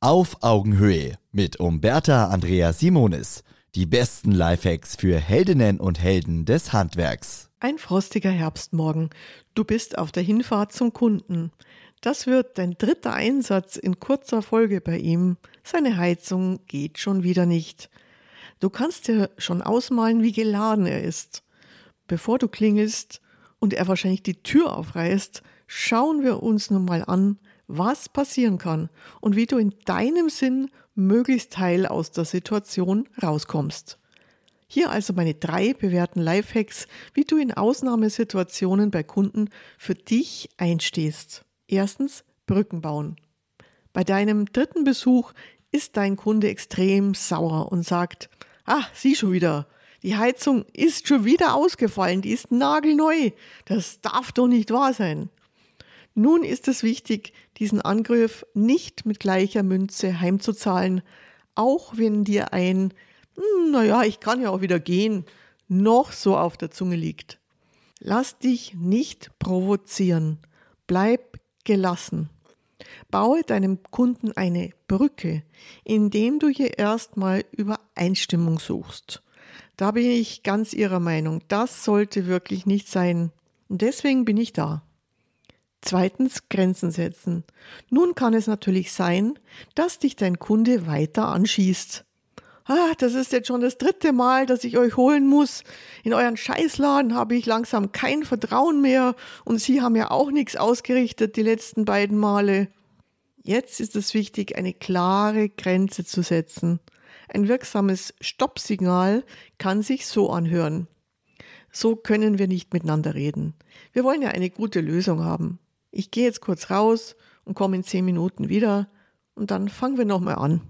Auf Augenhöhe mit Umberta Andrea Simonis. Die besten Lifehacks für Heldinnen und Helden des Handwerks. Ein frostiger Herbstmorgen. Du bist auf der Hinfahrt zum Kunden. Das wird dein dritter Einsatz in kurzer Folge bei ihm. Seine Heizung geht schon wieder nicht. Du kannst dir schon ausmalen, wie geladen er ist. Bevor du klingelst und er wahrscheinlich die Tür aufreißt, schauen wir uns nun mal an, was passieren kann und wie du in deinem Sinn möglichst heil aus der Situation rauskommst. Hier also meine drei bewährten Lifehacks, wie du in Ausnahmesituationen bei Kunden für dich einstehst. Erstens Brücken bauen. Bei deinem dritten Besuch ist dein Kunde extrem sauer und sagt, ah, sieh schon wieder, die Heizung ist schon wieder ausgefallen, die ist nagelneu, das darf doch nicht wahr sein. Nun ist es wichtig, diesen Angriff nicht mit gleicher Münze heimzuzahlen, auch wenn dir ein, hm, naja, ich kann ja auch wieder gehen, noch so auf der Zunge liegt. Lass dich nicht provozieren. Bleib gelassen. Baue deinem Kunden eine Brücke, indem du hier erstmal Übereinstimmung suchst. Da bin ich ganz Ihrer Meinung. Das sollte wirklich nicht sein. Und deswegen bin ich da. Zweitens Grenzen setzen. Nun kann es natürlich sein, dass dich dein Kunde weiter anschießt. Ah, das ist jetzt schon das dritte Mal, dass ich euch holen muss. In euren Scheißladen habe ich langsam kein Vertrauen mehr und Sie haben ja auch nichts ausgerichtet die letzten beiden Male. Jetzt ist es wichtig, eine klare Grenze zu setzen. Ein wirksames Stoppsignal kann sich so anhören. So können wir nicht miteinander reden. Wir wollen ja eine gute Lösung haben ich gehe jetzt kurz raus und komme in zehn Minuten wieder und dann fangen wir nochmal an.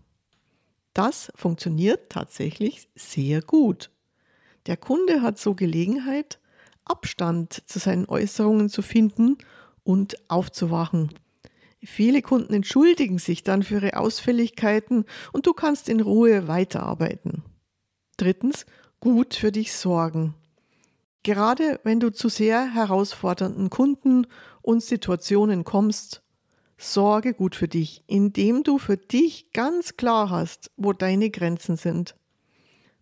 Das funktioniert tatsächlich sehr gut. Der Kunde hat so Gelegenheit, Abstand zu seinen Äußerungen zu finden und aufzuwachen. Viele Kunden entschuldigen sich dann für ihre Ausfälligkeiten und du kannst in Ruhe weiterarbeiten. Drittens, gut für dich sorgen. Gerade wenn du zu sehr herausfordernden Kunden und Situationen kommst, sorge gut für dich, indem du für dich ganz klar hast, wo deine Grenzen sind.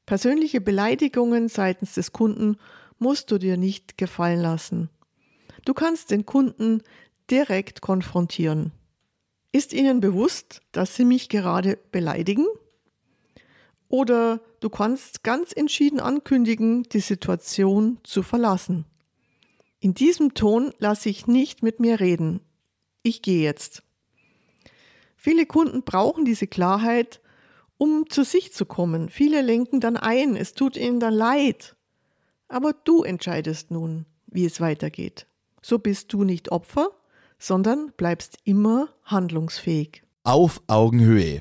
Persönliche Beleidigungen seitens des Kunden musst du dir nicht gefallen lassen. Du kannst den Kunden direkt konfrontieren. Ist ihnen bewusst, dass sie mich gerade beleidigen? Oder du kannst ganz entschieden ankündigen, die Situation zu verlassen. In diesem Ton lasse ich nicht mit mir reden. Ich gehe jetzt. Viele Kunden brauchen diese Klarheit, um zu sich zu kommen. Viele lenken dann ein, es tut ihnen dann leid. Aber du entscheidest nun, wie es weitergeht. So bist du nicht Opfer, sondern bleibst immer handlungsfähig. Auf Augenhöhe.